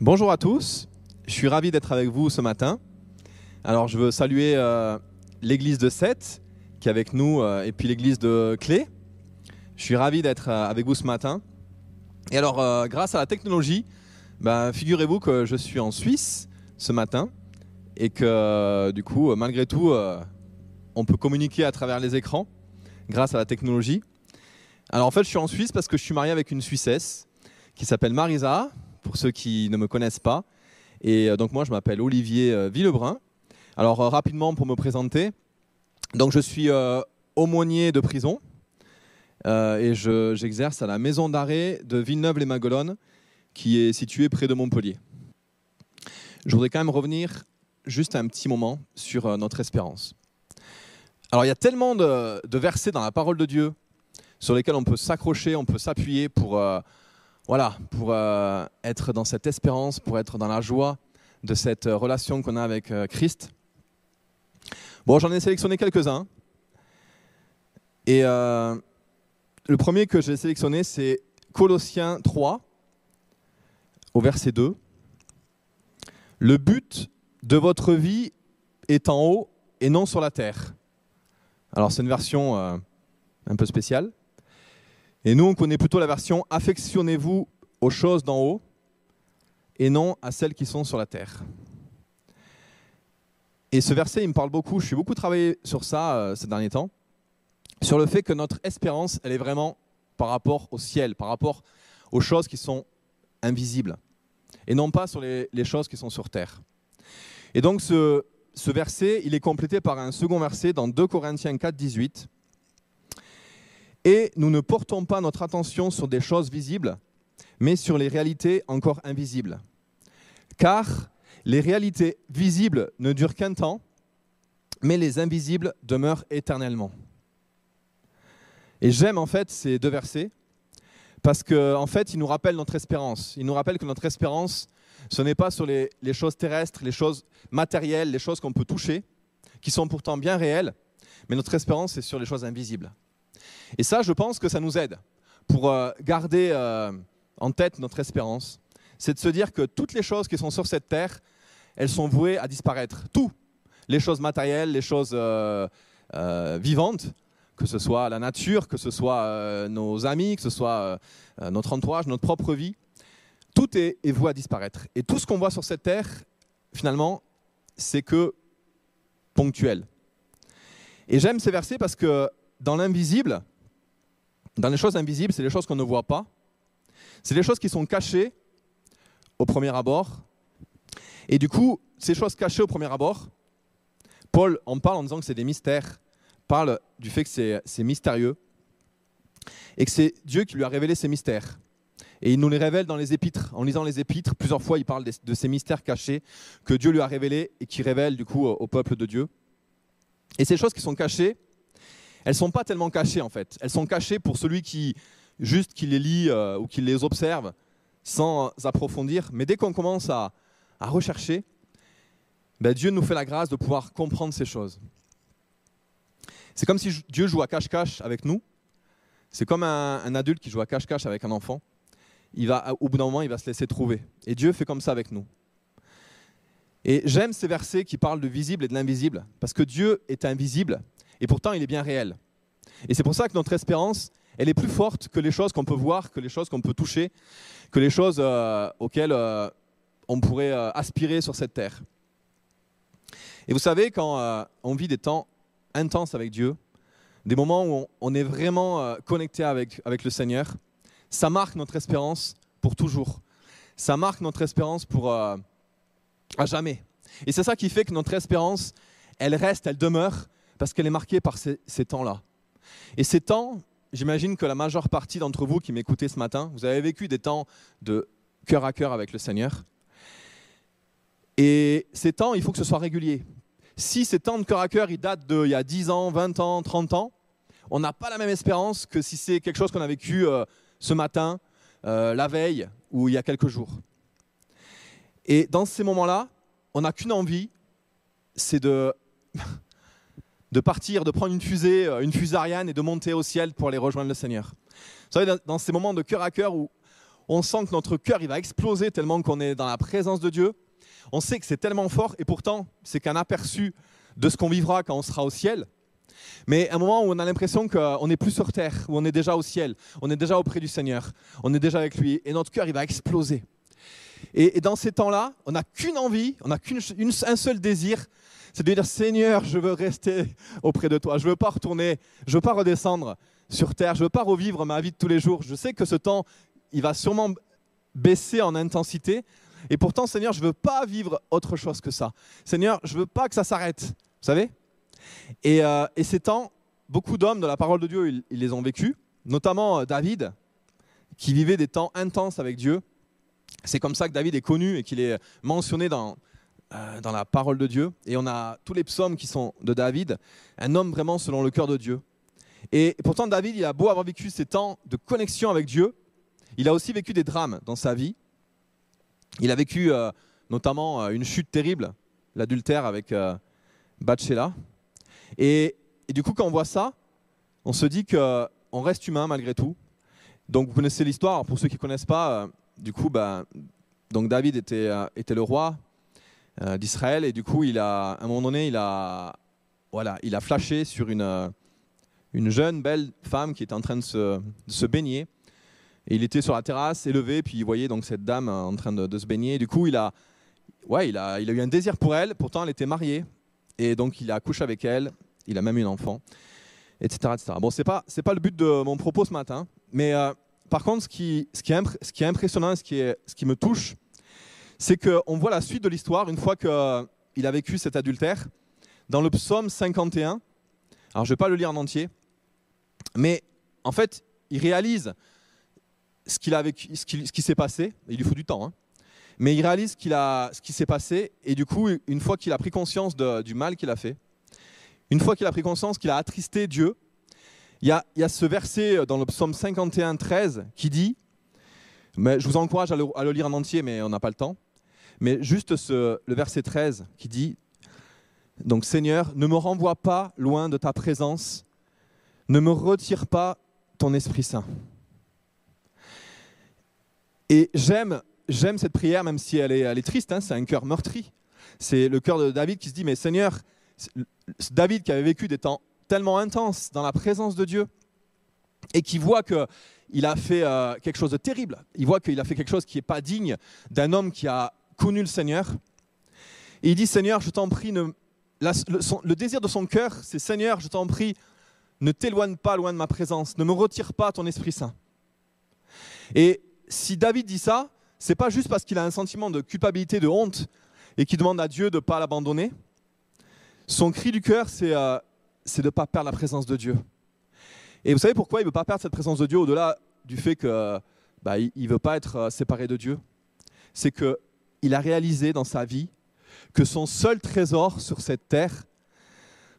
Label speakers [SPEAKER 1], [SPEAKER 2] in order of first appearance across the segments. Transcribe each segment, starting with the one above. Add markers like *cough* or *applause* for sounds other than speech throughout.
[SPEAKER 1] Bonjour à tous, je suis ravi d'être avec vous ce matin. Alors je veux saluer euh, l'église de Sète qui est avec nous euh, et puis l'église de Clé. Je suis ravi d'être euh, avec vous ce matin. Et alors grâce à la technologie, ben, figurez-vous que je suis en Suisse ce matin et que du coup malgré tout on peut communiquer à travers les écrans grâce à la technologie. Alors en fait je suis en Suisse parce que je suis marié avec une Suissesse qui s'appelle Marisa, pour ceux qui ne me connaissent pas. Et euh, donc moi je m'appelle Olivier euh, Villebrun. Alors euh, rapidement pour me présenter, donc je suis aumônier de prison et je- j'exerce à la maison d'arrêt de Villeneuve-les-Maguelones qui est située près de Montpellier. Je voudrais quand même revenir juste un petit moment sur notre espérance. Alors il y a tellement de, versets dans la parole de Dieu sur lesquels on peut s'accrocher, on peut s'appuyer pour, voilà, pour euh, être dans cette espérance, pour être dans la joie de cette euh, relation qu'on a avec euh, Christ. Bon, j'en ai sélectionné quelques-uns. Et le premier que j'ai sélectionné, c'est Colossiens 3, au verset 2. Le but de votre vie est en haut et non sur la terre. Alors c'est une version un peu spéciale. Et nous, on connaît plutôt la version Affectionnez-vous aux choses d'en haut et non à celles qui sont sur la terre. Et ce verset, il me parle beaucoup. Je suis beaucoup travaillé sur ça euh, ces derniers temps, sur le fait que notre espérance, elle est vraiment par rapport au ciel, par rapport aux choses qui sont invisibles, et non pas sur les, les choses qui sont sur terre. Et donc ce, ce verset, il est complété par un second verset dans 2 Corinthiens 4, 18. Et nous ne portons pas notre attention sur des choses visibles, mais sur les réalités encore invisibles. Car les réalités visibles ne durent qu'un temps, mais les invisibles demeurent éternellement. Et j'aime en fait ces deux versets parce qu'en en fait, ils nous rappellent notre espérance. Ils nous rappellent que notre espérance, ce n'est pas sur les, choses terrestres, les choses matérielles, les choses qu'on peut toucher, qui sont pourtant bien réelles, mais notre espérance, c'est sur les choses invisibles. Et ça, je pense que ça nous aide pour euh, garder euh, en tête notre espérance. C'est de se dire que toutes les choses qui sont sur cette terre, elles sont vouées à disparaître. Tout. Les choses matérielles, les choses euh, vivantes, que ce soit la nature, que ce soit nos amis, que ce soit notre entourage, notre propre vie. Tout est, est voué à disparaître. Et tout ce qu'on voit sur cette terre, finalement, c'est que ponctuel. Et j'aime ces versets parce que dans l'invisible, dans les choses invisibles, c'est les choses qu'on ne voit pas. C'est les choses qui sont cachées au premier abord. Et du coup, ces choses cachées au premier abord, Paul en parle en disant que c'est des mystères, parle du fait que c'est, mystérieux et que c'est Dieu qui lui a révélé ces mystères. Et il nous les révèle dans les épîtres. En lisant les épîtres, plusieurs fois, il parle de ces mystères cachés que Dieu lui a révélés et qui révèle du coup au peuple de Dieu. Et ces choses qui sont cachées, elles sont pas tellement cachées en fait. Elles sont cachées pour celui qui juste qui les lit euh, ou qui les observe sans approfondir. Mais dès qu'on commence à, à rechercher, ben, Dieu nous fait la grâce de pouvoir comprendre ces choses. C'est comme si Dieu joue à cache-cache avec nous. C'est comme un, un adulte qui joue à cache-cache avec un enfant. Il va, au bout d'un moment, il va se laisser trouver. Et Dieu fait comme ça avec nous. Et j'aime ces versets qui parlent de visible et de l'invisible, parce que Dieu est invisible, et pourtant il est bien réel. Et c'est pour ça que notre espérance, elle est plus forte que les choses qu'on peut voir, que les choses qu'on peut toucher, que les choses euh, auxquelles euh, on pourrait euh, aspirer sur cette terre. Et vous savez, quand on vit des temps intenses avec Dieu, des moments où on, on est vraiment connecté avec, avec le Seigneur, ça marque notre espérance pour toujours. Ça marque notre espérance pour à jamais. Et c'est ça qui fait que notre espérance, elle reste, elle demeure, parce qu'elle est marquée par ces, temps-là. Et ces temps, j'imagine que la majeure partie d'entre vous qui m'écoutez ce matin, vous avez vécu des temps de cœur à cœur avec le Seigneur. Et ces temps, il faut que ce soit régulier. Si ces temps de cœur à cœur, ils datent d'il y a 10 ans, 20 ans, 30 ans, on n'a pas la même espérance que si c'est quelque chose qu'on a vécu euh, ce matin, euh, la veille ou il y a quelques jours. Et dans ces moments-là, on n'a qu'une envie, c'est de, de partir, de prendre une fusée, euh, une fusée Ariane et de monter au ciel pour aller rejoindre le Seigneur. Vous savez, dans- ces moments de cœur à cœur où on sent que notre cœur il va exploser tellement qu'on est dans la présence de Dieu. On sait que c'est tellement fort et pourtant c'est qu'un aperçu de ce qu'on vivra quand on sera au ciel. Mais un moment où on a l'impression qu'on n'est plus sur terre, où on est déjà au ciel, on est déjà auprès du Seigneur, on est déjà avec lui et notre cœur il va exploser. Et, dans ces temps-là, on n'a qu'une envie, on n'a qu'un seul désir, c'est de dire Seigneur, je veux rester auprès de toi, je ne veux pas retourner, je ne veux pas redescendre sur terre, je ne veux pas revivre ma vie de tous les jours. Je sais que ce temps, il va sûrement baisser en intensité. Et pourtant, Seigneur, je ne veux pas vivre autre chose que ça. Seigneur, je ne veux pas que ça s'arrête. Vous savez? Euh, et, ces temps, beaucoup d'hommes de la parole de Dieu, ils, les ont vécus, notamment euh, David, qui vivait des temps intenses avec Dieu. C'est comme ça que David est connu et qu'il est mentionné dans, euh, dans la parole de Dieu. Et on a tous les psaumes qui sont de David, un homme vraiment selon le cœur de Dieu. Et pourtant, David, il a beau avoir vécu ces temps de connexion avec Dieu, il a aussi vécu des drames dans sa vie. Il a vécu euh, notamment euh, une chute terrible, l'adultère avec Bathsheba. Et, du coup, quand on voit ça, on se dit qu'on reste humain malgré tout. Donc, vous connaissez l'histoire. Pour ceux qui ne connaissent pas, du coup, bah, donc David était, le roi euh, d'Israël. Et du coup, il a, à un moment donné, il a, voilà, il a flashé sur une, euh, une jeune, belle femme qui était en train de se, se baigner. Et il était sur la terrasse, élevé, puis il voyait donc cette dame en train de, se baigner. Du coup, il a, ouais, il, a, il a eu un désir pour elle. Pourtant, elle était mariée. Et donc, il a accouché avec elle. Il a même eu un enfant, etc. etc. Bon, ce n'est pas, pas le but de mon propos ce matin. Mais euh, par contre, ce qui, ce qui, est, ce qui est impressionnant, ce qui, est, ce qui me touche, c'est qu'on voit la suite de l'histoire une fois qu'il a vécu cet adultère dans le psaume 51. Alors je ne vais pas le lire en entier, mais en fait, il réalise ce, qui, s'est passé, il lui faut du temps, hein. mais il réalise ce qui s'est passé, et du coup, une fois qu'il a pris conscience du mal qu'il a fait, une fois qu'il a pris conscience qu'il a attristé Dieu, il y, a, ce verset dans le psaume 51, 13 qui dit, mais je vous encourage à le lire en entier, mais on n'a pas le temps. Mais juste le verset 13 qui dit, donc Seigneur, ne me renvoie pas loin de ta présence, ne me retire pas ton Esprit Saint. Et j'aime, j'aime cette prière, même si elle est, elle est triste, hein, c'est un cœur meurtri. C'est le cœur de David qui se dit, mais Seigneur, David qui avait vécu des temps tellement intenses dans la présence de Dieu, et qui voit qu'il a fait euh, quelque chose de terrible, il voit qu'il a fait quelque chose qui n'est pas digne d'un homme qui a connu le Seigneur. Et il dit, Seigneur, je t'en prie, le, désir de son cœur, c'est, Seigneur, je t'en prie, ne t'éloigne pas loin de ma présence, ne me retire pas ton Esprit Saint. Et si David dit ça, c'est pas juste parce qu'il a un sentiment de culpabilité, de honte, et qu'il demande à Dieu de ne pas l'abandonner. Son cri du cœur, c'est euh, de ne pas perdre la présence de Dieu. Et vous savez pourquoi il ne veut pas perdre cette présence de Dieu au-delà du fait qu'il bah, ne veut pas être euh, séparé de Dieu? C'est que il a réalisé dans sa vie que son seul trésor sur cette terre,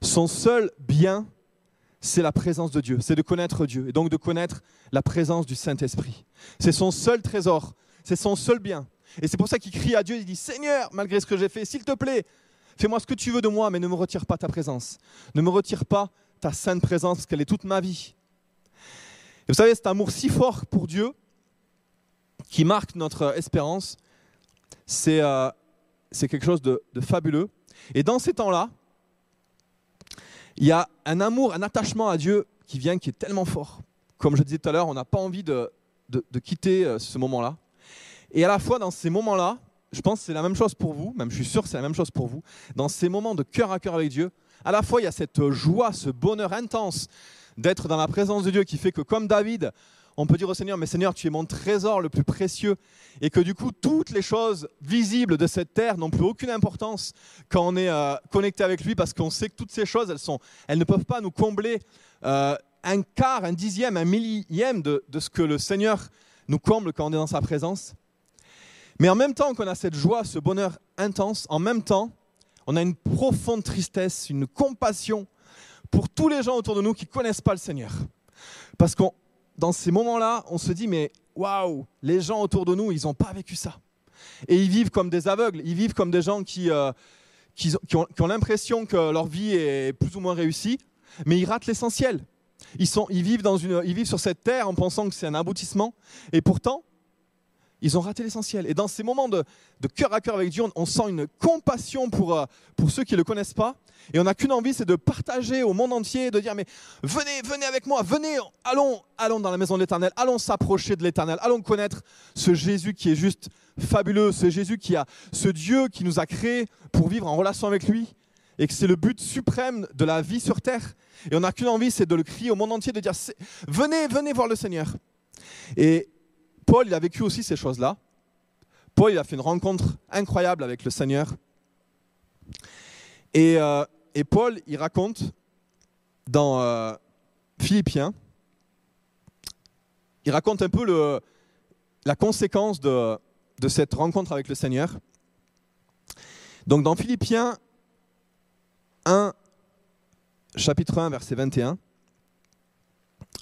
[SPEAKER 1] son seul bien, c'est la présence de Dieu, c'est de connaître Dieu et donc de connaître la présence du Saint-Esprit. C'est son seul trésor, c'est son seul bien. Et c'est pour ça qu'il crie à Dieu, il dit Seigneur, malgré ce que j'ai fait, s'il te plaît, fais-moi ce que tu veux de moi, mais ne me retire pas ta présence. Ne me retire pas ta sainte présence, parce qu'elle est toute ma vie. Et vous savez, cet amour si fort pour Dieu qui marque notre espérance, euh, c'est quelque chose de, fabuleux. Et dans ces temps-là, il y a un amour, un attachement à Dieu qui vient, qui est tellement fort. Comme je disais tout à l'heure, on n'a pas envie de, de, quitter euh, ce moment-là. Et à la fois, dans ces moments-là, je pense que c'est la même chose pour vous, même je suis sûr que c'est la même chose pour vous, dans ces moments de cœur à cœur avec Dieu, à la fois il y a cette joie, ce bonheur intense d'être dans la présence de Dieu qui fait que comme David, on peut dire au Seigneur, mais Seigneur, tu es mon trésor le plus précieux, et que du coup, toutes les choses visibles de cette terre n'ont plus aucune importance quand on est euh, connecté avec lui, parce qu'on sait que toutes ces choses, elles, sont, elles ne peuvent pas nous combler euh, un quart, un dixième, un millième de, de ce que le Seigneur nous comble quand on est dans sa présence. Mais en même temps qu'on a cette joie, ce bonheur intense, en même temps, on a une profonde tristesse, une compassion pour tous les gens autour de nous qui ne connaissent pas le Seigneur. Parce qu'on dans ces moments-là, on se dit, mais waouh, les gens autour de nous, ils n'ont pas vécu ça. Et ils vivent comme des aveugles, ils vivent comme des gens qui, euh, qui, ont, l'impression que leur vie est plus ou moins réussie, mais ils ratent l'essentiel. Ils, sont, ils, vivent dans une, ils vivent sur cette terre en pensant que c'est un aboutissement, et pourtant, ils ont raté l'essentiel. Et dans ces moments de, cœur à cœur avec Dieu, on, sent une compassion pour, euh, pour ceux qui ne le connaissent pas. Et on n'a qu'une envie, c'est de partager au monde entier, de dire, mais venez, venez avec moi, venez, allons, allons dans la maison de l'Éternel, allons s'approcher de l'Éternel, allons connaître ce Jésus qui est juste fabuleux, ce Jésus qui a, ce Dieu qui nous a créés pour vivre en relation avec lui, et que c'est le but suprême de la vie sur terre. Et on n'a qu'une envie, c'est de le crier au monde entier, de dire, venez, venez voir le Seigneur. Et Paul, a vécu aussi ces choses-là. Paul, a fait une rencontre incroyable avec le Seigneur. Et, euh, Paul, il raconte dans euh, Philippiens, il raconte un peu la conséquence de, de cette rencontre avec le Seigneur. Donc dans Philippiens 1, chapitre 1, verset 21,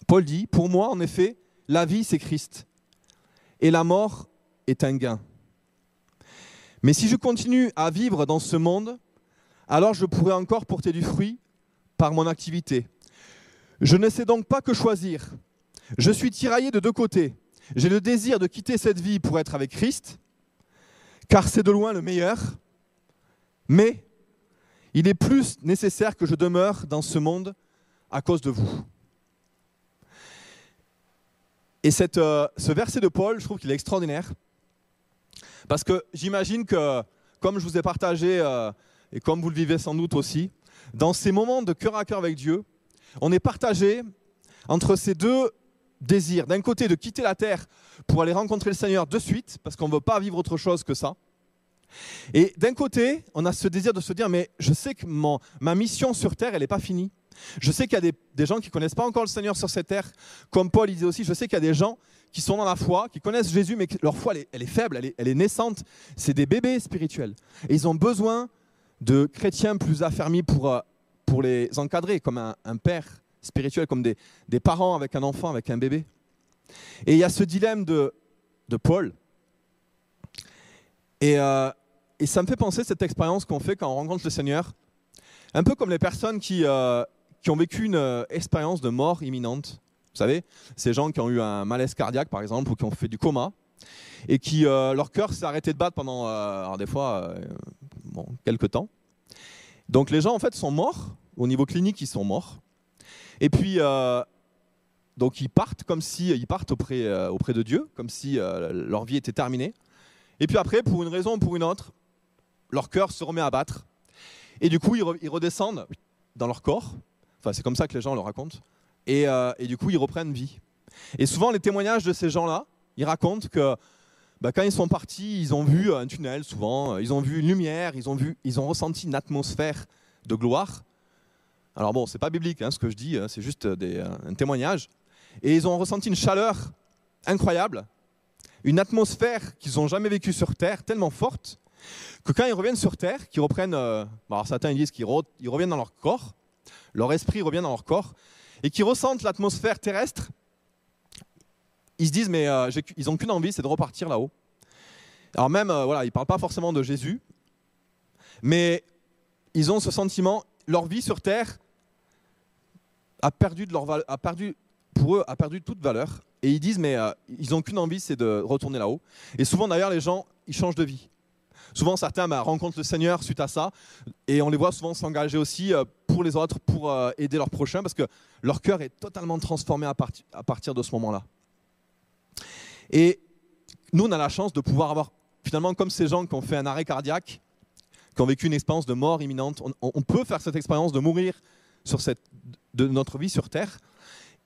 [SPEAKER 1] Paul dit, Pour moi, en effet, la vie, c'est Christ et la mort est un gain. Mais si je continue à vivre dans ce monde, alors je pourrai encore porter du fruit par mon activité. Je ne sais donc pas que choisir. Je suis tiraillé de deux côtés. J'ai le désir de quitter cette vie pour être avec Christ, car c'est de loin le meilleur, mais il est plus nécessaire que je demeure dans ce monde à cause de vous. Et euh, ce verset de Paul, je trouve qu'il est extraordinaire. Parce que j'imagine que, comme je vous ai partagé, euh, et comme vous le vivez sans doute aussi, dans ces moments de cœur à cœur avec Dieu, on est partagé entre ces deux désirs. D'un côté, de quitter la terre pour aller rencontrer le Seigneur de suite, parce qu'on ne veut pas vivre autre chose que ça. Et d'un côté, on a ce désir de se dire, mais je sais que ma mission sur terre, elle n'est pas finie. Je sais qu'il y a des, gens qui ne connaissent pas encore le Seigneur sur cette terre, comme Paul disait aussi, je sais qu'il y a des gens qui sont dans la foi, qui connaissent Jésus, mais leur foi, elle est, faible, elle est, naissante. C'est des bébés spirituels. Et ils ont besoin de chrétiens plus affermis pour, euh, les encadrer, comme un, père spirituel, comme des, parents avec un enfant, avec un bébé. Et il y a ce dilemme de Paul. Et, euh, et ça me fait penser cette expérience qu'on fait quand on rencontre le Seigneur. Un peu comme les personnes qui, euh, qui ont vécu une euh, expérience de mort imminente. Vous savez, ces gens qui ont eu un malaise cardiaque, par exemple, ou qui ont fait du coma, et qui leur cœur s'est arrêté de battre pendant, des fois, bon, quelques temps. Donc les gens, en fait, sont morts. Au niveau clinique, ils sont morts. Et puis, donc ils partent comme si ils partent auprès, auprès de Dieu, comme si leur vie était terminée. Et puis après, pour une raison ou pour une autre, leur cœur se remet à battre. Et du coup, ils redescendent dans leur corps c'est comme ça que les gens le racontent. Euh, et, du coup, ils reprennent vie. Et souvent, les témoignages de ces gens-là, ils racontent que bah, quand ils sont partis, ils ont vu un tunnel, souvent, ils ont vu une lumière, ils ont, vu, ils ont ressenti une atmosphère de gloire. Alors bon, c'est pas biblique hein, ce que je dis, hein, c'est juste euh, un témoignage. Et ils ont ressenti une chaleur incroyable, une atmosphère qu'ils n'ont jamais vécue sur Terre, tellement forte, que quand ils reviennent sur Terre, qu'ils reprennent, euh, alors certains disent qu'ils reviennent dans leur corps, leur esprit revient dans leur corps, et qui ressentent l'atmosphère terrestre, ils se disent, mais euh, ils n'ont qu'une envie, c'est de repartir là-haut. Alors même, euh, voilà, ils ne parlent pas forcément de Jésus, mais ils ont ce sentiment, leur vie sur Terre a perdu, de leur a perdu pour eux, a perdu toute valeur. Et ils disent, mais euh, ils n'ont qu'une envie, c'est de retourner là-haut. Et souvent, d'ailleurs, les gens, ils changent de vie. Souvent, certains bah, rencontrent le Seigneur suite à ça, et on les voit souvent s'engager aussi euh, pour les autres, pour euh, aider leurs prochains, parce que leur cœur est totalement transformé à, partir de ce moment-là. Et nous, on a la chance de pouvoir avoir, finalement, comme ces gens qui ont fait un arrêt cardiaque, qui ont vécu une expérience de mort imminente, on, peut faire cette expérience de mourir sur cette, de notre vie sur Terre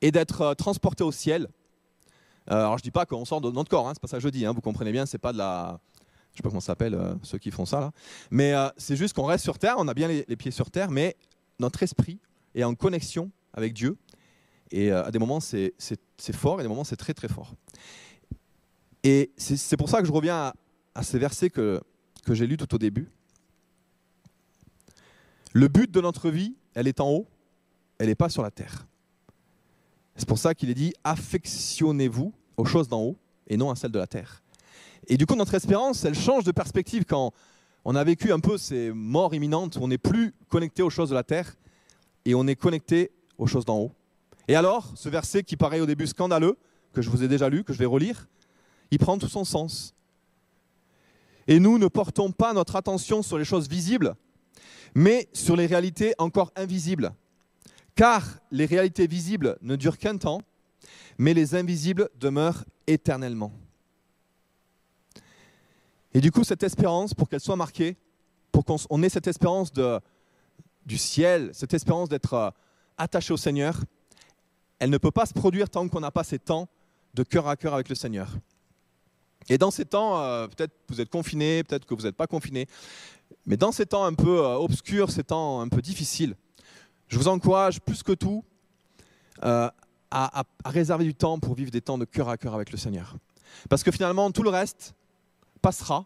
[SPEAKER 1] et d'être euh, transporté au ciel. alors je dis pas qu'on sort de notre corps, hein, c'est pas ça que je dis, hein, vous comprenez bien, c'est pas de la, je sais pas comment ça s'appelle, euh, ceux qui font ça là. Mais euh, c'est juste qu'on reste sur terre, on a bien les, pieds sur terre, mais notre esprit est en connexion avec Dieu. Et euh, à des moments, c'est fort, et à des moments, c'est très très fort. Et c'est pour ça que je reviens à, ces versets que, que j'ai lus tout au début. Le but de notre vie, elle est en haut, elle n'est pas sur la terre. C'est pour ça qu'il est dit affectionnez-vous aux choses d'en haut et non à celles de la terre. Et du coup, notre espérance, elle change de perspective quand on a vécu un peu ces morts imminentes, on n'est plus connecté aux choses de la terre et on est connecté aux choses d'en haut. Et alors, ce verset qui paraît au début scandaleux, que je vous ai déjà lu, que je vais relire, il prend tout son sens. Et nous ne portons pas notre attention sur les choses visibles, mais sur les réalités encore invisibles. Car les réalités visibles ne durent qu'un temps, mais les invisibles demeurent éternellement. Et du coup, cette espérance, pour qu'elle soit marquée, pour qu'on ait cette espérance du ciel, cette espérance d'être euh, attaché au Seigneur, elle ne peut pas se produire tant qu'on n'a pas ces temps de cœur à cœur avec le Seigneur. Et dans ces temps, euh, peut-être que vous êtes confiné, peut-être que vous n'êtes pas confiné, mais dans ces temps un peu euh, obscurs, ces temps un peu difficiles, je vous encourage plus que tout à, à, réserver du temps pour vivre des temps de cœur à cœur avec le Seigneur. Parce que finalement, tout le reste passera,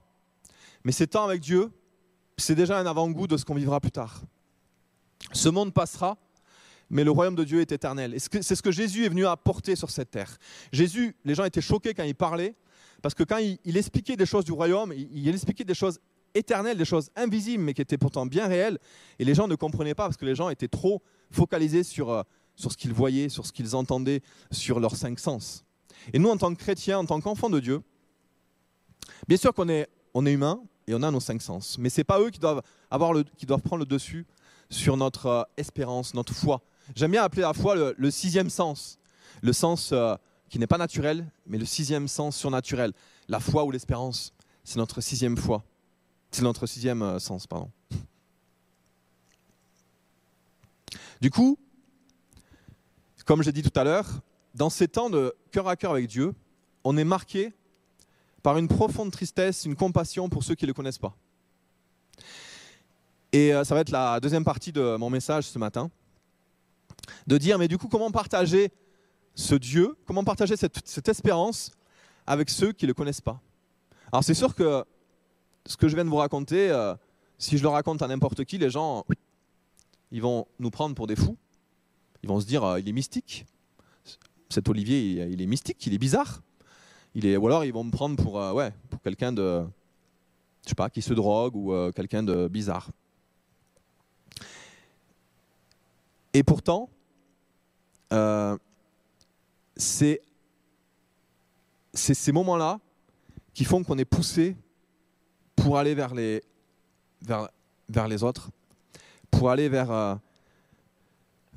[SPEAKER 1] mais ces temps avec Dieu, c'est déjà un avant-goût de ce qu'on vivra plus tard. Ce monde passera, mais le royaume de Dieu est éternel. C'est ce que Jésus est venu apporter sur cette terre. Jésus, les gens étaient choqués quand il parlait, parce que quand il, expliquait des choses du royaume, il, expliquait des choses éternelles, des choses invisibles, mais qui étaient pourtant bien réelles, et les gens ne comprenaient pas, parce que les gens étaient trop focalisés sur, euh, sur ce qu'ils voyaient, sur ce qu'ils entendaient, sur leurs cinq sens. Et nous, en tant que chrétiens, en tant qu'enfants de Dieu, bien sûr qu'on est, on est humain, et on a nos cinq sens, mais ce n'est pas eux qui doivent, avoir le, qui doivent prendre le dessus sur notre euh, espérance, notre foi. J'aime bien appeler la foi le, sixième sens, le sens euh, qui n'est pas naturel, mais le sixième sens surnaturel. La foi ou l'espérance, c'est notre sixième foi. C'est notre sixième euh, sens, pardon. Du coup, comme j'ai dit tout à l'heure, dans ces temps de cœur à cœur avec Dieu, on est marqué par une profonde tristesse, une compassion pour ceux qui ne le connaissent pas. Et euh, ça va être la deuxième partie de mon message ce matin. De dire, mais du coup, comment partager ce Dieu, comment partager cette, espérance avec ceux qui ne le connaissent pas? Alors c'est sûr que ce que je viens de vous raconter, euh, si je le raconte à n'importe qui, les gens, ils vont nous prendre pour des fous. Ils vont se dire, euh, il est mystique. Cet Olivier, il, est mystique, il est bizarre. Il est, ou alors ils vont me prendre pour, ouais, pour quelqu'un de, je sais pas, qui se drogue ou quelqu'un de bizarre. Et pourtant, euh, c'est ces moments-là qui font qu'on est poussé pour aller vers les, vers, vers les autres, pour aller vers, euh,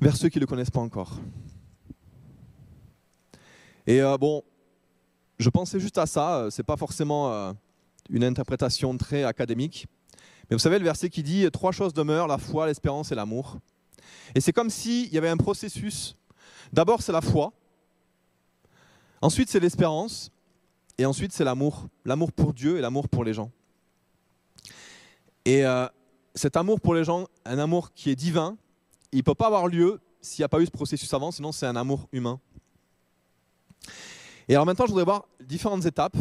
[SPEAKER 1] vers ceux qui ne le connaissent pas encore. Et euh, bon, je pensais juste à ça, c'est pas forcément une interprétation très académique, mais vous savez le verset qui dit trois choses demeurent, la foi, l'espérance et l'amour. Et c'est comme s'il y avait un processus. D'abord, c'est la foi. Ensuite, c'est l'espérance. Et ensuite, c'est l'amour. L'amour pour Dieu et l'amour pour les gens. Et euh, cet amour pour les gens, un amour qui est divin, il ne peut pas avoir lieu s'il n'y a pas eu ce processus avant, sinon c'est un amour humain. Et alors maintenant, je voudrais voir différentes étapes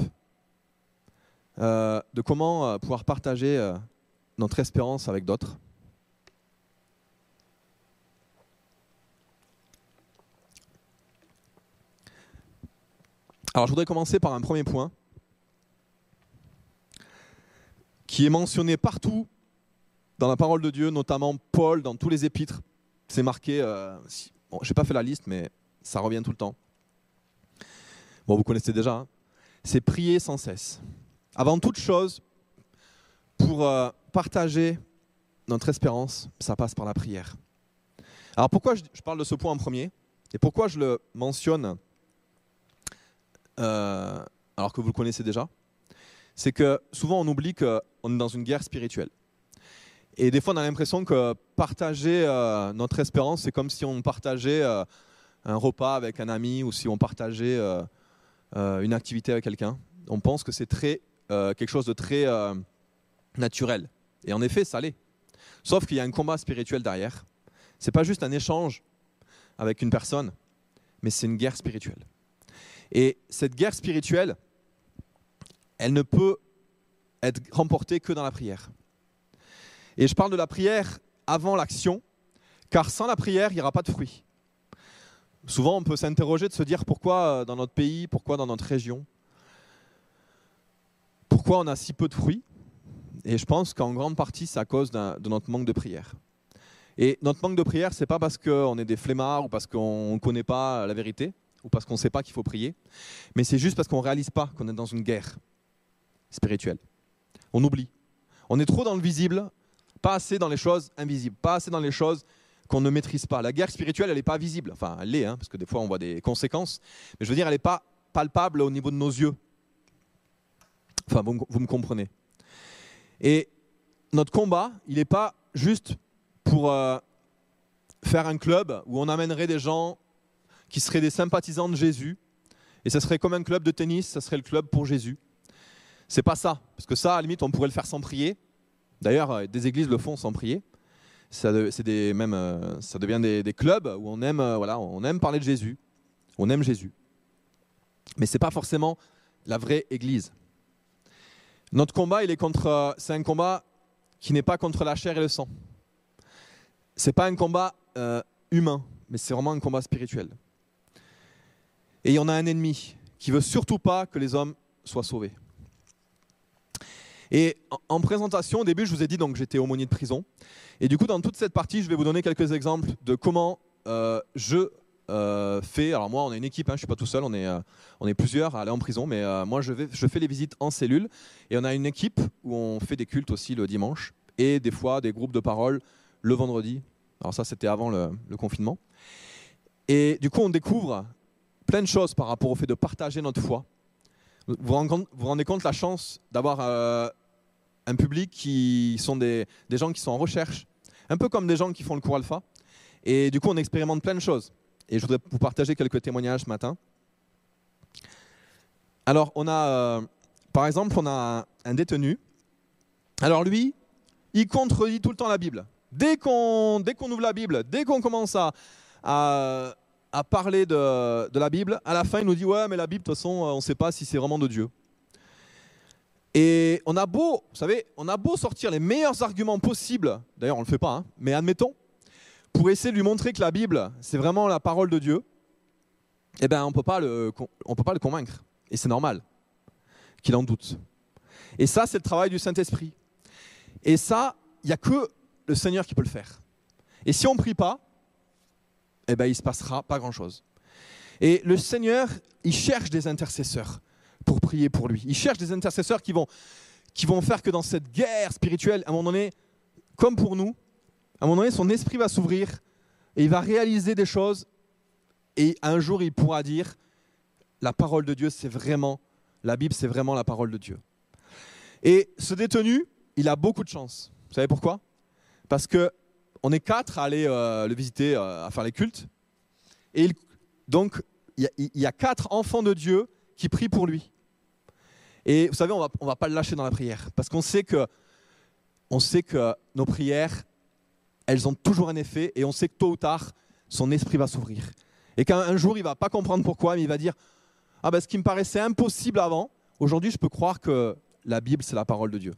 [SPEAKER 1] euh, de comment euh, pouvoir partager notre espérance avec d'autres. Alors je voudrais commencer par un premier point qui est mentionné partout dans la parole de Dieu, notamment Paul, dans tous les épîtres. C'est marqué, euh, je n'ai pas fait la liste, mais ça revient tout le temps. Bon, vous connaissez déjà. Hein. c'est prier sans cesse. Avant toute chose, pour euh, partager notre espérance, ça passe par la prière. Alors pourquoi je parle de ce point en premier et pourquoi je le mentionne euh, alors que vous le connaissez déjà, c'est que souvent on oublie qu'on est dans une guerre spirituelle. Et des fois on a l'impression que partager euh, notre espérance, c'est comme si on partageait euh, un repas avec un ami ou si on partageait une activité avec quelqu'un. On pense que c'est très, quelque chose de très naturel. Et en effet, ça l'est. Sauf qu'il y a un combat spirituel derrière. C'est pas juste un échange avec une personne, mais c'est une guerre spirituelle. Et cette guerre spirituelle, elle ne peut être remportée que dans la prière. Et je parle de la prière avant l'action, car sans la prière, il n'y aura pas de fruit. Souvent, on peut s'interroger de se dire pourquoi euh, dans notre pays, pourquoi dans notre région, pourquoi on a si peu de fruits? Et je pense qu'en grande partie, c'est à cause de notre manque de prière. Et notre manque de prière, ce n'est pas parce qu'on est des flemmards ou parce qu'on ne connaît pas la vérité, ou parce qu'on ne sait pas qu'il faut prier, mais c'est juste parce qu'on ne réalise pas qu'on est dans une guerre spirituelle. On oublie. On est trop dans le visible, pas assez dans les choses invisibles, pas assez dans les choses qu'on ne maîtrise pas. La guerre spirituelle, elle n'est pas visible. Enfin, elle l'est, hein, parce que des fois, on voit des conséquences. Mais je veux dire, elle n'est pas palpable au niveau de nos yeux. Enfin, vous, me comprenez. Et notre combat, il n'est pas juste pour euh, faire un club où on amènerait des gens qui seraient des sympathisants de Jésus. Et ce serait comme un club de tennis, ça serait le club pour Jésus. C'est pas ça, parce que ça, à la limite, on pourrait le faire sans prier. D'ailleurs, euh, des églises le font sans prier. Ça, des, même, euh, ça devient des, clubs où on aime, voilà, on aime parler de Jésus, on aime Jésus. Mais ce n'est pas forcément la vraie église. Notre combat, il est contre, c'est un combat qui n'est pas contre la chair et le sang. C'est pas un combat euh, humain, mais c'est vraiment un combat spirituel. Et on a un ennemi qui veut surtout pas que les hommes soient sauvés. Et en présentation, au début, je vous ai dit donc j'étais aumônier de prison. Et du coup, dans toute cette partie, je vais vous donner quelques exemples de comment euh, je euh, fais. Alors moi, on est une équipe, hein, je ne suis pas tout seul, on est, on est plusieurs à aller en prison, mais moi, je, fais les visites en cellule. Et on a une équipe où on fait des cultes aussi le dimanche et des fois des groupes de parole le vendredi. Alors ça, c'était avant le, confinement. Et du coup, on découvre plein de choses par rapport au fait de partager notre foi. Vous vous rendez compte, la chance d'avoir euh, un public qui sont des, gens qui sont en recherche, un peu comme des gens qui font le cours alpha. Et du coup, on expérimente plein de choses. Et je voudrais vous partager quelques témoignages ce matin. Alors, on a, euh, par exemple, on a un détenu. Alors lui, il contredit tout le temps la Bible. Dès qu'on qu'on ouvre la Bible, dès qu'on commence à, parler de, de, la Bible, à la fin, il nous dit Ouais, mais la Bible, de toute façon, on ne sait pas si c'est vraiment de Dieu. Et on a beau, vous savez, on a beau sortir les meilleurs arguments possibles, d'ailleurs, on ne le fait pas, hein, mais admettons, pour essayer de lui montrer que la Bible, c'est vraiment la parole de Dieu, eh bien, on ne peut pas le convaincre. Et c'est normal qu'il en doute. Et ça, c'est le travail du Saint-Esprit. Et ça, il n'y a que le Seigneur qui peut le faire. Et si on ne prie pas, eh ben, il ne se passera pas grand-chose. Et le Seigneur, il cherche des intercesseurs pour prier pour lui. Il cherche des intercesseurs qui vont, qui vont faire que dans cette guerre spirituelle, à un moment donné, comme pour nous, à un moment donné, son esprit va s'ouvrir et il va réaliser des choses. Et un jour, il pourra dire, la parole de Dieu, c'est vraiment, la Bible, c'est vraiment la parole de Dieu. Et ce détenu, il a beaucoup de chance. Vous savez pourquoi? Parce que on est quatre à aller euh, le visiter, euh, à faire les cultes. Et donc, il y, a quatre enfants de Dieu qui prient pour lui. Et vous savez, on va, ne va pas le lâcher dans la prière. Parce qu'on sait que, sait que nos prières, elles ont toujours un effet. Et on sait que tôt ou tard, son esprit va s'ouvrir. Et qu'un jour, il va pas comprendre pourquoi, mais il va dire Ah ben, ce qui me paraissait impossible avant, aujourd'hui, je peux croire que la Bible, c'est la parole de Dieu.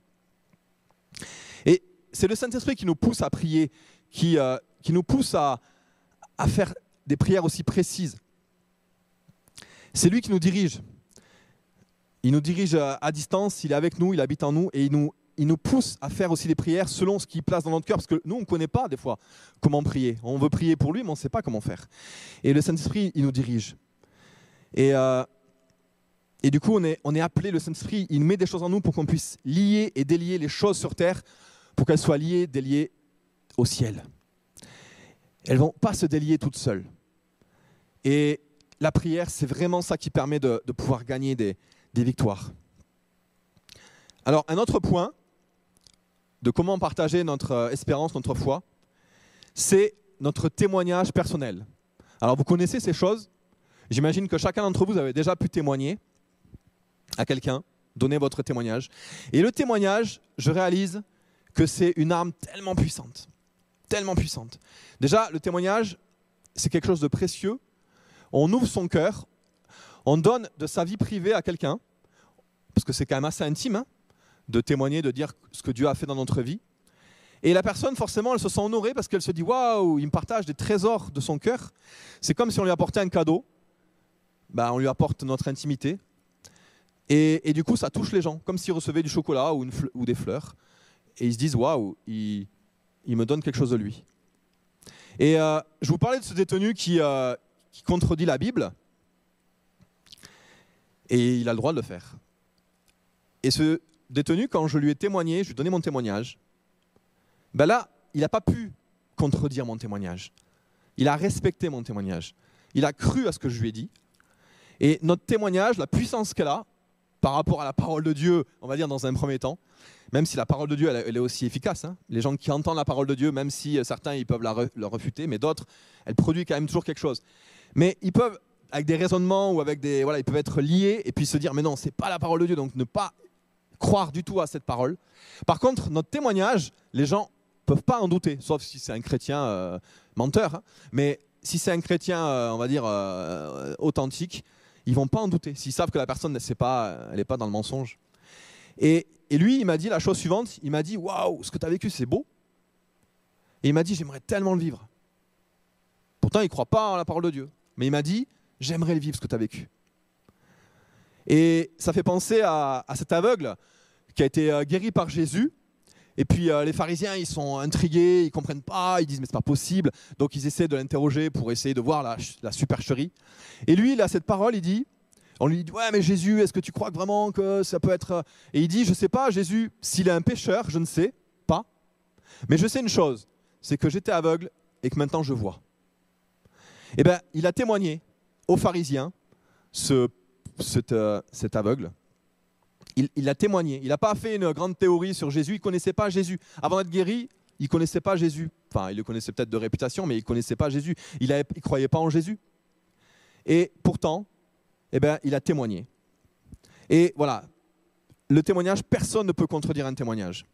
[SPEAKER 1] Et c'est le Saint-Esprit qui nous pousse à prier, qui, euh, qui nous pousse à, à faire des prières aussi précises. C'est lui qui nous dirige. Il nous dirige à distance, il est avec nous, il habite en nous et il nous, il nous pousse à faire aussi des prières selon ce qu'il place dans notre cœur, parce que nous, on ne connaît pas des fois comment prier. On veut prier pour lui, mais on ne sait pas comment faire. Et le Saint-Esprit, il nous dirige. Et, euh, et du coup, on est, on est appelé, le Saint-Esprit, il met des choses en nous pour qu'on puisse lier et délier les choses sur terre, pour qu'elles soient liées, déliées au ciel. Elles ne vont pas se délier toutes seules. Et la prière, c'est vraiment ça qui permet de, pouvoir gagner des, des victoires. Alors, un autre point de comment partager notre euh, espérance, notre foi, c'est notre témoignage personnel. Alors, vous connaissez ces choses. J'imagine que chacun d'entre vous avez déjà pu témoigner à quelqu'un, donnez votre témoignage. Et le témoignage, je réalise que c'est une arme tellement puissante, tellement puissante. Déjà, le témoignage, c'est quelque chose de précieux. On ouvre son cœur, on donne de sa vie privée à quelqu'un, parce que c'est quand même assez intime hein, de témoigner, de dire ce que Dieu a fait dans notre vie. Et la personne, forcément, elle se sent honorée parce qu'elle se dit Waouh, il me partage des trésors de son cœur. C'est comme si on lui apportait un cadeau. Ben, on lui apporte notre intimité, et, du coup, ça touche les gens, comme s'ils recevaient du chocolat ou, des fleurs. Et ils se disent, waouh, il, me donne quelque chose de lui. Et euh, je vous parlais de ce détenu qui, euh, qui contredit la Bible. Et il a le droit de le faire. Et ce détenu, quand je lui ai témoigné, je lui ai donné mon témoignage, ben là, il n'a pas pu contredire mon témoignage. Il a respecté mon témoignage. Il a cru à ce que je lui ai dit. Et notre témoignage, la puissance qu'elle a par rapport à la parole de Dieu, on va dire dans un premier temps, même si la parole de Dieu, elle, est aussi efficace. Hein. Les gens qui entendent la parole de Dieu, même si euh, certains ils peuvent la, refuter, mais d'autres, elle produit quand même toujours quelque chose. Mais ils peuvent, avec des raisonnements ou avec des, voilà, ils peuvent être liés et puis se dire, mais non, c'est pas la parole de Dieu, donc ne pas croire du tout à cette parole. Par contre, notre témoignage, les gens peuvent pas en douter, sauf si c'est un chrétien euh, menteur. Hein. Mais si c'est un chrétien, euh, on va dire, authentique, ils vont pas en douter. S'ils savent que la personne n'est pas, elle n'est pas dans le mensonge. Et, lui, il m'a dit la chose suivante. Il m'a dit, waouh, ce que tu as vécu, c'est beau. Et il m'a dit, j'aimerais tellement le vivre. Pourtant, il ne croit pas en la parole de Dieu. Mais il m'a dit, j'aimerais le vivre, ce que tu as vécu. Et ça fait penser à, cet aveugle qui a été euh, guéri par Jésus. Et puis euh, les pharisiens, ils sont intrigués, ils comprennent pas, ils disent mais c'est pas possible. Donc ils essaient de l'interroger pour essayer de voir la, supercherie. Et lui, il a cette parole, il dit, on lui dit ouais mais Jésus, est-ce que tu crois vraiment que ça peut être Et il dit je sais pas Jésus, s'il est un pécheur, je ne sais pas. Mais je sais une chose, c'est que j'étais aveugle et que maintenant je vois. Eh bien, il a témoigné aux pharisiens, ce, cet, euh, cet aveugle, il, a témoigné. Il n'a pas fait une grande théorie sur Jésus. Il ne connaissait pas Jésus. Avant d'être guéri, il ne connaissait pas Jésus. Enfin, il le connaissait peut-être de réputation, mais il ne connaissait pas Jésus. Il ne croyait pas en Jésus. Et pourtant, eh ben, il a témoigné. Et voilà, le témoignage, personne ne peut contredire un témoignage.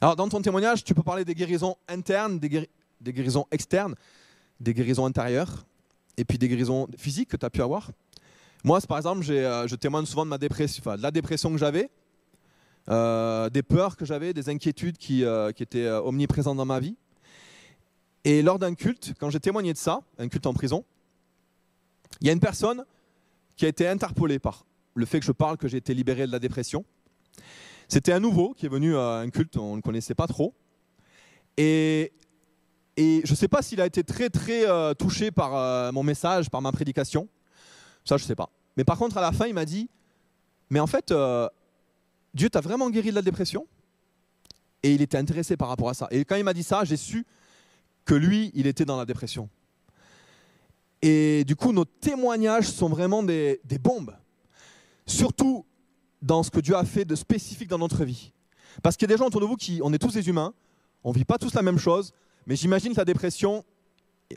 [SPEAKER 1] Alors, dans ton témoignage, tu peux parler des guérisons internes, des, des guérisons externes, des guérisons intérieures, et puis des guérisons physiques que tu as pu avoir. Moi, par exemple, euh, je témoigne souvent de ma dépression, de la dépression que j'avais, euh, des peurs que j'avais, des inquiétudes qui, euh, étaient omniprésentes dans ma vie. Et lors d'un culte, quand j'ai témoigné de ça, un culte en prison, il y a une personne qui a été interpellée par le fait que je parle que j'ai été libéré de la dépression. C'était un nouveau qui est venu à un culte, on ne le connaissait pas trop. Et, et je ne sais pas s'il a été très très touché par mon message, par ma prédication. Ça, je ne sais pas. Mais par contre, à la fin, il m'a dit, mais en fait, euh, Dieu t'a vraiment guéri de la dépression? Et il était intéressé par rapport à ça. Et quand il m'a dit ça, j'ai su que lui, il était dans la dépression. Et du coup, nos témoignages sont vraiment des, des bombes. Surtout dans ce que Dieu a fait de spécifique dans notre vie. Parce qu'il y a des gens autour de vous qui, on est tous des humains, on ne vit pas tous la même chose, mais j'imagine la dépression,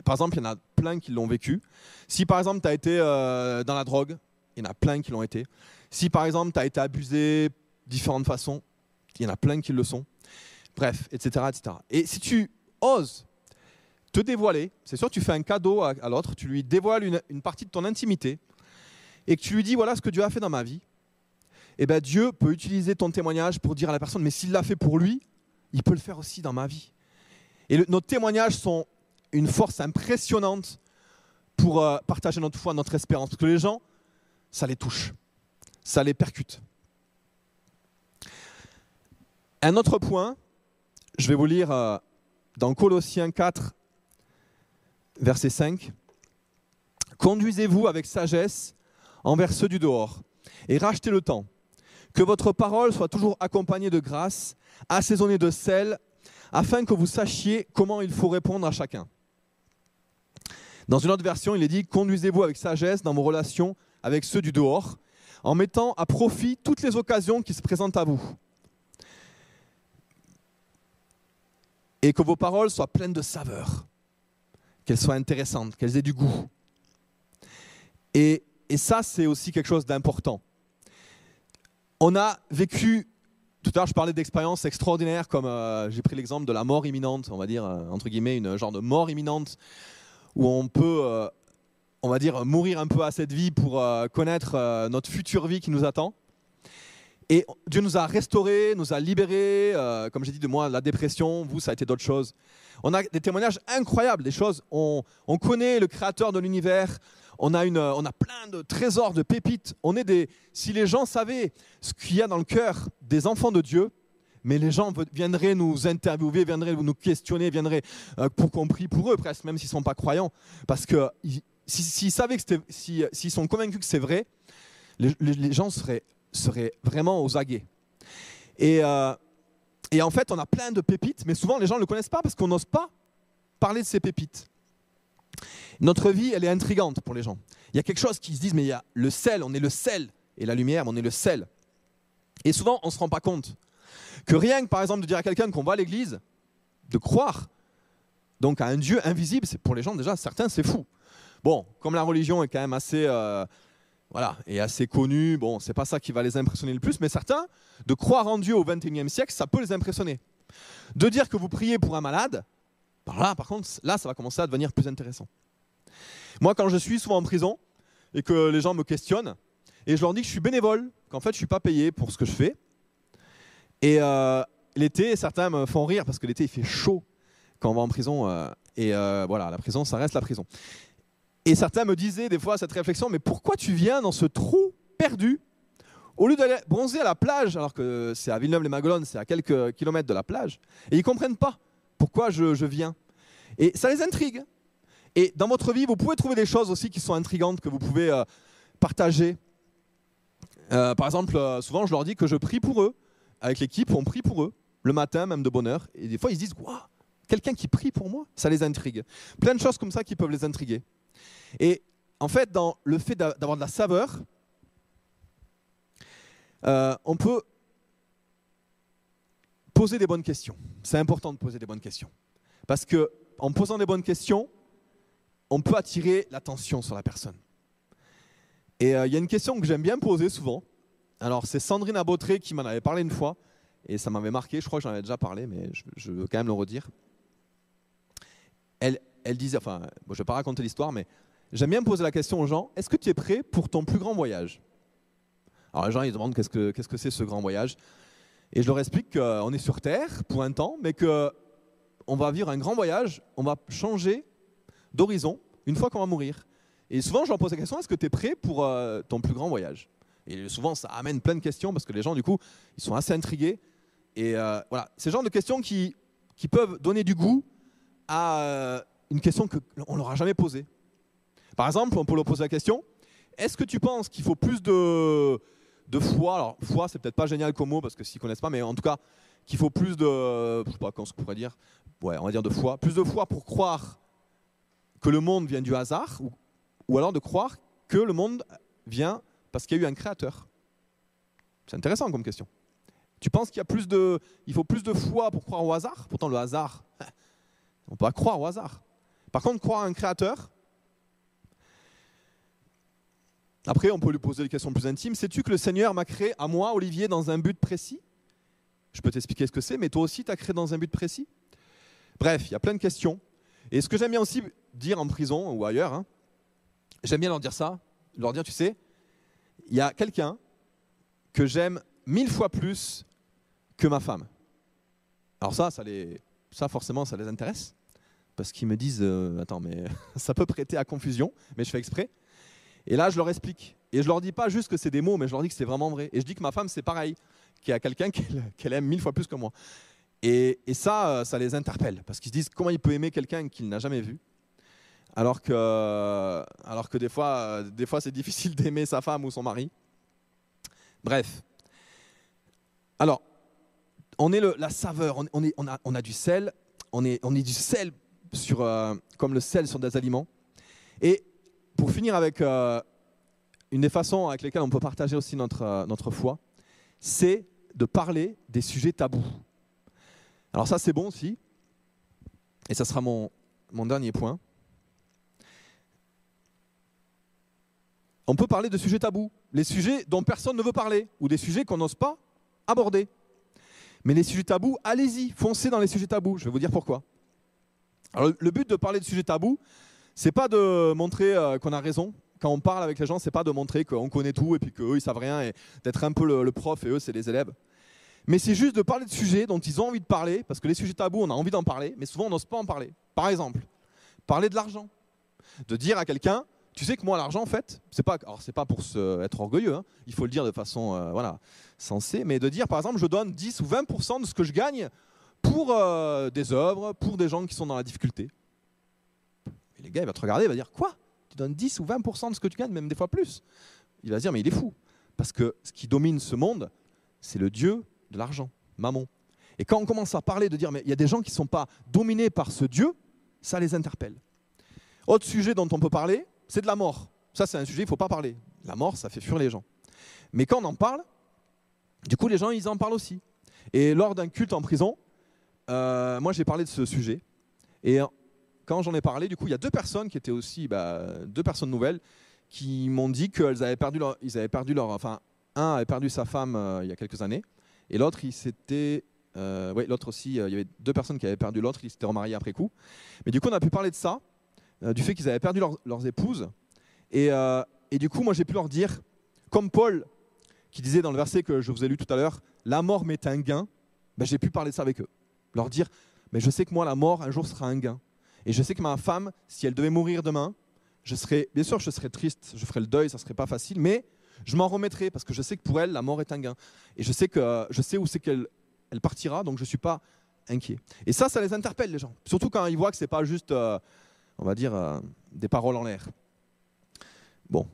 [SPEAKER 1] par exemple, il y en a plein qui l'ont vécu. Si par exemple, tu as été euh, dans la drogue, il y en a plein qui l'ont été. Si par exemple, tu as été abusé de différentes façons, il y en a plein qui le sont. Bref, etc. etc. Et si tu oses te dévoiler, c'est sûr, tu fais un cadeau à, l'autre, tu lui dévoiles une, une, partie de ton intimité et que tu lui dis voilà ce que Dieu a fait dans ma vie. Et eh bien Dieu peut utiliser ton témoignage pour dire à la personne mais s'il l'a fait pour lui, il peut le faire aussi dans ma vie. Et nos témoignages sont une force impressionnante pour euh, partager notre foi, notre espérance. Parce que les gens, ça les touche, ça les percute. Un autre point, je vais vous lire euh, dans Colossiens 4, verset 5. Conduisez-vous avec sagesse envers ceux du dehors et rachetez le temps. Que votre parole soit toujours accompagnée de grâce, assaisonnée de sel, afin que vous sachiez comment il faut répondre à chacun. Dans une autre version, il est dit Conduisez-vous avec sagesse dans vos relations avec ceux du dehors, en mettant à profit toutes les occasions qui se présentent à vous. Et que vos paroles soient pleines de saveur, qu'elles soient intéressantes, qu'elles aient du goût. Et, ça, c'est aussi quelque chose d'important. On a vécu, tout à l'heure je parlais d'expériences extraordinaires, comme euh, j'ai pris l'exemple de la mort imminente, on va dire, euh, entre guillemets, une genre de mort imminente où on peut, euh, on va dire, mourir un peu à cette vie pour connaître notre future vie qui nous attend. Et Dieu nous a restaurés, nous a libérés, comme j'ai dit de moi, la dépression, vous, ça a été d'autres choses. On a des témoignages incroyables, des choses, on, connaît le créateur de l'univers, on a, on a plein de trésors, de pépites. On est des, si les gens savaient ce qu'il y a dans le cœur des enfants de Dieu, mais les gens viendraient nous interviewer, viendraient nous questionner, viendraient euh, pour compris pour eux presque, même s'ils ne sont pas croyants, parce qu'ils s'ils savaient que s'ils sont convaincus que c'est vrai, les, gens seraient, seraient vraiment aux aguets. Et, euh, et en fait, on a plein de pépites, mais souvent les gens ne le connaissent pas parce qu'on n'ose pas parler de ces pépites. Notre vie, elle est intrigante pour les gens. Il y a quelque chose qui se disent, mais il y a le sel, on est le sel, et la lumière, on est le sel. Et souvent, on ne se rend pas compte que rien que, par exemple, de dire à quelqu'un qu'on va à l'église, de croire donc à un Dieu invisible, c'est pour les gens déjà, certains, c'est fou. Bon, comme la religion est quand même assez, euh, voilà, est assez connue, bon, c'est pas ça qui va les impressionner le plus, mais certains, de croire en Dieu au XXIe siècle, ça peut les impressionner. De dire que vous priez pour un malade, ben là, par contre, là, ça va commencer à devenir plus intéressant. Moi, quand je suis souvent en prison et que les gens me questionnent, et je leur dis que je suis bénévole, qu'en fait, je suis pas payé pour ce que je fais. Et euh, l'été, certains me font rire parce que l'été, il fait chaud quand on va en prison. Euh, et euh, voilà, la prison, ça reste la prison. Et certains me disaient des fois cette réflexion, mais pourquoi tu viens dans ce trou perdu? Au lieu d'aller bronzer à la plage, alors que c'est à Villeneuve-les-Maguelones, c'est à quelques kilomètres de la plage, et ils ne comprennent pas pourquoi je, je, viens. Et ça les intrigue. Et dans votre vie, vous pouvez trouver des choses aussi qui sont intrigantes, que vous pouvez euh, partager. Euh, par exemple, euh, souvent je leur dis que je prie pour eux. Avec l'équipe, on prie pour eux, le matin, même de bonne heure. Et des fois, ils se disent Waouh, quelqu'un qui prie pour moi, ça les intrigue. Plein de choses comme ça qui peuvent les intriguer. Et en fait, dans le fait d'avoir de la saveur, euh, on peut poser des bonnes questions. C'est important de poser des bonnes questions. Parce que en posant des bonnes questions, on peut attirer l'attention sur la personne. Et euh, il y a une question que j'aime bien poser souvent. Alors, c'est Sandrine Abotré qui m'en avait parlé une fois, et ça m'avait marqué. Je crois que j'en avais déjà parlé, mais je, veux quand même le redire. Elle, elle disait, enfin, je ne vais pas raconter l'histoire, mais j'aime bien poser la question aux gens est-ce que tu es prêt pour ton plus grand voyage? Alors, les gens, ils demandent qu'est-ce que c'est ce grand voyage Et je leur explique qu'on est sur Terre pour un temps, mais qu'on va vivre un grand voyage, on va changer d'horizon une fois qu'on va mourir. Et souvent, je leur pose la question est-ce que tu es prêt pour euh, ton plus grand voyage? Et souvent, ça amène plein de questions parce que les gens, du coup, ils sont assez intrigués. Et euh, voilà, c'est le genre de questions qui, qui peuvent donner du goût à euh, une question qu'on ne leur a jamais posée. Par exemple, on peut leur poser la question est-ce que tu penses qu'il faut plus de, foi? Alors, foi, c'est peut-être pas génial comme mot parce que s'ils connaissent pas, mais en tout cas, qu'il faut plus de. Je sais pas comment on pourrait dire? Ouais, on va dire de foi. Plus de foi pour croire que le monde vient du hasard ou, alors de croire que le monde vient parce qu'il y a eu un créateur C'est intéressant comme question. Tu penses qu'il faut plus de foi pour croire au hasard? Pourtant, le hasard, *laughs* on peut pas croire au hasard. Par contre, croire à un créateur, après, on peut lui poser des questions plus intimes. Sais-tu que le Seigneur m'a créé à moi, Olivier, dans un but précis? Je peux t'expliquer ce que c'est, mais toi aussi, tu as créé dans un but précis? Bref, il y a plein de questions. Et ce que j'aime bien aussi dire en prison ou ailleurs, hein, j'aime bien leur dire ça, leur dire, tu sais, il y a quelqu'un que j'aime mille fois plus que ma femme. Alors ça, ça, les, ça forcément, ça les intéresse, parce qu'ils me disent, euh, attends, mais *laughs* ça peut prêter à confusion, mais je fais exprès. Et là, je leur explique. Et je leur dis pas juste que c'est des mots, mais je leur dis que c'est vraiment vrai. Et je dis que ma femme, c'est pareil, qu'il y a quelqu'un *laughs* qu'elle aime mille fois plus que moi. Et, ça, euh, ça les interpelle, parce qu'ils se disent comment il peut aimer quelqu'un qu'il n'a jamais vu alors que, alors que des fois, des fois c'est difficile *laughs* d'aimer sa femme ou son mari. Bref. Alors, on est le, la saveur, on, est, on, a, on, a, du sel, on est, on est du sel sur, euh, comme le sel sur des aliments. Et pour finir avec euh, une des façons avec lesquelles on peut partager aussi notre, euh, notre foi, c'est de parler des sujets tabous. Alors ça c'est bon aussi, et ça sera mon, mon dernier point. on peut parler de sujets tabous, les sujets dont personne ne veut parler, ou des sujets qu'on n'ose pas aborder. Mais les sujets tabous, allez-y, foncez dans les sujets tabous. Je vais vous dire pourquoi. Alors, le but de parler de sujets tabous, c'est pas de montrer euh, qu'on a raison. Quand on parle avec les gens, c'est pas de montrer qu'on connaît tout et puis qu'eux ils savent rien et d'être un peu le, prof et eux c'est les élèves. Mais c'est juste de parler de sujets dont ils ont envie de parler, parce que les sujets tabous, on a envie d'en parler, mais souvent on n'ose pas en parler. Par exemple, parler de l'argent. De dire à quelqu'un, tu sais que moi, l'argent, en fait, c'est pas, alors c'est pas pour se, être orgueilleux, hein. il faut le dire de façon euh, voilà, sensée, mais de dire, par exemple, je donne 10 ou 20% de ce que je gagne pour euh, des œuvres, pour des gens qui sont dans la difficulté. Les gars, il va te regarder, il va dire, quoi? Tu donnes 10 ou 20% de ce que tu gagnes, même des fois plus. Il va se dire, mais il est fou. Parce que ce qui domine ce monde, c'est le Dieu de l'argent, Mammon. Et quand on commence à parler de dire, mais il y a des gens qui ne sont pas dominés par ce Dieu, ça les interpelle. Autre sujet dont on peut parler, c'est de la mort. Ça, c'est un sujet, il ne faut pas parler. La mort, ça fait fuir les gens. Mais quand on en parle, du coup, les gens, ils en parlent aussi. Et lors d'un culte en prison, euh, moi, j'ai parlé de ce sujet. Et quand j'en ai parlé, du coup, il y a deux personnes qui étaient aussi, bah, deux personnes nouvelles, qui m'ont dit qu'ils avaient perdu leur, ils avaient perdu leur, enfin, un avait perdu sa femme euh, il y a quelques années, et l'autre, il s'était, euh, oui, l'autre aussi, euh, il y avait deux personnes qui avaient perdu l'autre, ils s'étaient remariés après coup. Mais du coup, on a pu parler de ça, du fait qu'ils avaient perdu leurs épouses, et, et, du coup, moi, j'ai pu leur dire, comme Paul, qui disait dans le verset que je vous ai lu tout à l'heure, la mort m'est un gain, ben, j'ai pu parler de ça avec eux, leur dire, mais je sais que moi, la mort, un jour, sera un gain. Et je sais que ma femme, si elle devait mourir demain, je serais, bien sûr, je serais triste, je ferais le deuil, ça serait pas facile, mais je m'en remettrai parce que je sais que pour elle, la mort est un gain. Et je sais, que, je sais où c'est qu'elle elle partira, donc je ne suis pas inquiet. Et ça, ça les interpelle, les gens. Surtout quand ils voient que ce n'est pas juste, euh, on va dire, euh, des paroles en l'air. Bon.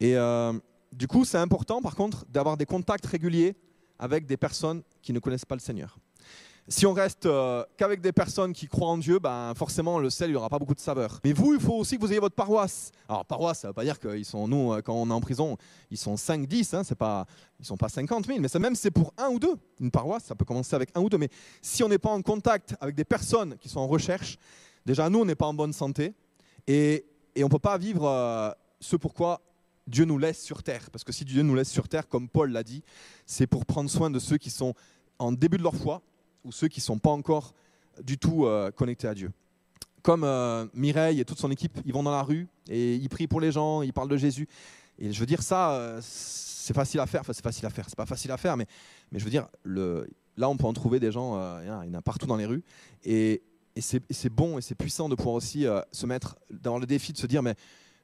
[SPEAKER 1] Et euh, du coup, c'est important, par contre, d'avoir des contacts réguliers avec des personnes qui ne connaissent pas le Seigneur. Si on reste euh, qu'avec des personnes qui croient en Dieu, ben forcément le sel, il n'y aura pas beaucoup de saveur. Mais vous, il faut aussi que vous ayez votre paroisse. Alors paroisse, ça ne veut pas dire qu'ils sont, nous, euh, quand on est en prison, ils sont 5, 10, hein, pas, ils ne sont pas 50 000, mais ça, même c'est pour un ou deux. Une paroisse, ça peut commencer avec un ou deux. Mais si on n'est pas en contact avec des personnes qui sont en recherche, déjà nous, on n'est pas en bonne santé et, et on ne peut pas vivre euh, ce pourquoi Dieu nous laisse sur terre. Parce que si Dieu nous laisse sur terre, comme Paul l'a dit, c'est pour prendre soin de ceux qui sont en début de leur foi ou ceux qui ne sont pas encore du tout euh, connectés à Dieu. Comme euh, Mireille et toute son équipe, ils vont dans la rue et ils prient pour les gens, ils parlent de Jésus. Et je veux dire, ça, euh, c'est facile à faire. Enfin, c'est facile à faire. C'est pas facile à faire, mais, mais je veux dire, là, on peut en trouver des gens, il y en a partout dans les rues. Et, et c'est bon et c'est puissant de pouvoir aussi se mettre dans le défi de se dire, mais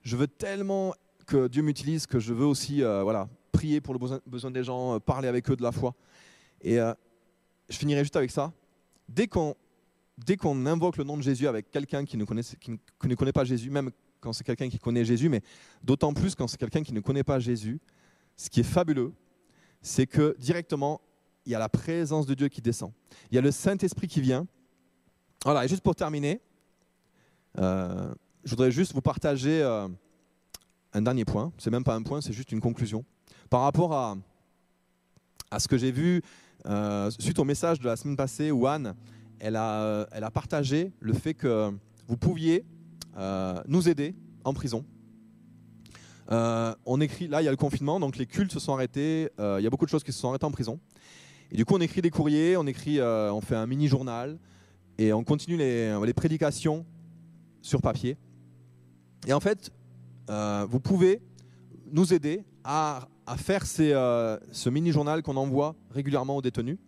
[SPEAKER 1] je veux tellement que Dieu m'utilise que je veux aussi voilà, prier pour le besoin, besoin, des gens, parler avec eux de la foi. Et je finirai juste avec ça. Dès qu'on dès qu'on invoque le nom de Jésus avec quelqu'un qui, ne connaît, pas Jésus, même quand c'est quelqu'un qui connaît Jésus, mais d'autant plus quand c'est quelqu'un qui ne connaît pas Jésus, ce qui est fabuleux, c'est que directement, il y a la présence de Dieu qui descend. Il y a le Saint-Esprit qui vient. Voilà, et juste pour terminer, euh, je voudrais juste vous partager euh, un dernier point. C'est même pas un point, c'est juste une conclusion. Par rapport à, à ce que j'ai vu euh, suite au message de la semaine passée où Anne, euh, elle a partagé le fait que vous pouviez euh, nous aider en prison. on écrit, là il y a le confinement, donc les cultes se sont arrêtés, il y a beaucoup de choses qui se sont arrêtées en prison. Et du coup on écrit des courriers, on, écrit, on fait un mini-journal et on continue les, les, prédications sur papier. Et en fait, vous pouvez nous aider à à faire euh, ce mini-journal qu'on envoie régulièrement aux détenus.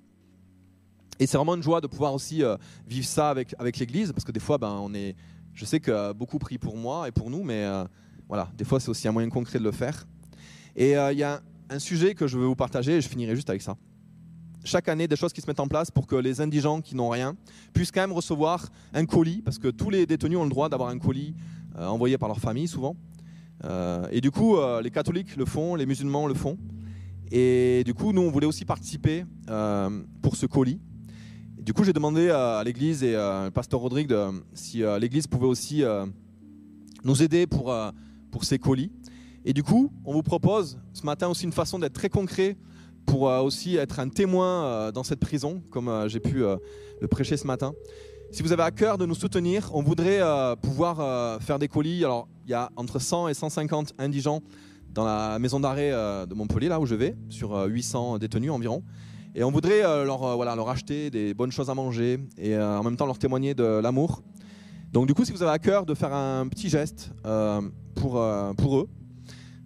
[SPEAKER 1] Et c'est vraiment une joie de pouvoir aussi euh, vivre ça avec, avec l'Église, parce que des fois, ben, on est, je sais que beaucoup prient pour moi et pour nous, mais euh, voilà, des fois, c'est aussi un moyen concret de le faire. Et il y a un, sujet que je veux vous partager, et je finirai juste avec ça. Chaque année, des choses qui se mettent en place pour que les indigents qui n'ont rien puissent quand même recevoir un colis, parce que tous les détenus ont le droit d'avoir un colis envoyé par leur famille, souvent. Euh, et du coup, euh, les catholiques le font, les musulmans le font. Et du coup, nous, on voulait aussi participer euh, pour ce colis. du coup, j'ai demandé à l'église et au pasteur Rodrigue si l'église pouvait aussi nous aider pour, pour ces colis. Et du coup, on vous propose ce matin aussi une façon d'être très concret pour aussi être un témoin dans cette prison, comme j'ai pu le prêcher ce matin. Si vous avez à cœur de nous soutenir, on voudrait euh, pouvoir euh, faire des colis. Alors, il y a entre 100 et 150 indigents dans la maison d'arrêt euh, de Montpellier, là où je vais, sur 800 détenus environ. Et on voudrait leur, voilà, leur acheter des bonnes choses à manger et en même temps leur témoigner de l'amour. Donc, du coup, si vous avez à cœur de faire un petit geste pour, pour eux,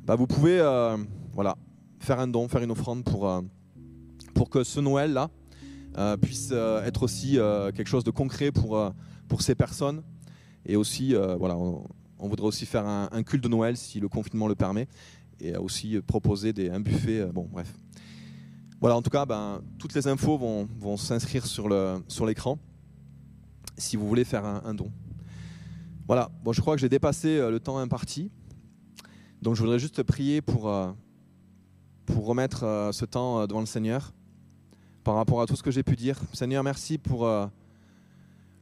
[SPEAKER 1] bah, vous pouvez voilà, faire un don, faire une offrande pour, pour que ce Noël-là, puisse euh, être aussi euh, quelque chose de concret pour, pour ces personnes. Et aussi, voilà, on, voudrait aussi faire un, culte de Noël si le confinement le permet, et aussi proposer des, un buffet. bon, bref. Voilà, en tout cas, ben, toutes les infos vont, vont s'inscrire sur l'écran sur si vous voulez faire un, don. Voilà, bon, je crois que j'ai dépassé euh, le temps imparti. Donc je voudrais juste prier pour, euh, pour remettre euh, ce temps euh, devant le Seigneur par rapport à tout ce que j'ai pu dire. Seigneur, merci pour euh,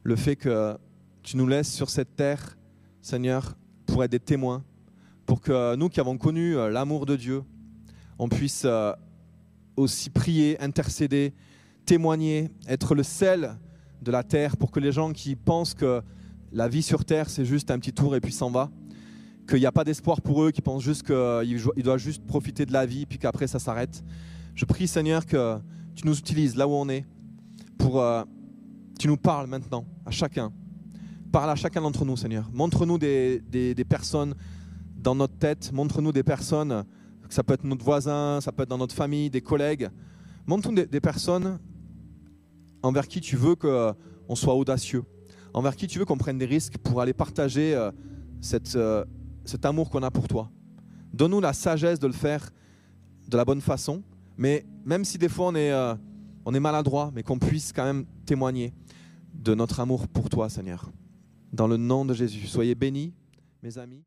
[SPEAKER 1] le fait que tu nous laisses sur cette terre, Seigneur, pour être des témoins, pour que nous qui avons connu euh, l'amour de Dieu, on puisse euh, aussi prier, intercéder, témoigner, être le sel de la terre pour que les gens qui pensent que la vie sur terre c'est juste un petit tour et puis s'en va, qu'il n'y a pas d'espoir pour eux, qui pensent juste qu'ils doivent juste profiter de la vie puis qu'après ça s'arrête. Je prie Seigneur que tu nous utilises là où on est pour euh, tu nous parles maintenant à chacun. Parle à chacun d'entre nous Seigneur. Montre-nous des, des- personnes dans notre tête, montre-nous des personnes, ça peut être notre voisin, ça peut être dans notre famille, des collègues. Montre-nous des, personnes envers qui tu veux qu'on soit audacieux, envers qui tu veux qu'on prenne des risques pour aller partager euh, euh, cet amour qu'on a pour toi. Donne-nous la sagesse de le faire de la bonne façon, mais même si des fois on est, euh, on est maladroit, mais qu'on puisse quand même témoigner de notre amour pour toi, Seigneur. Dans le nom de Jésus, soyez bénis, mes amis.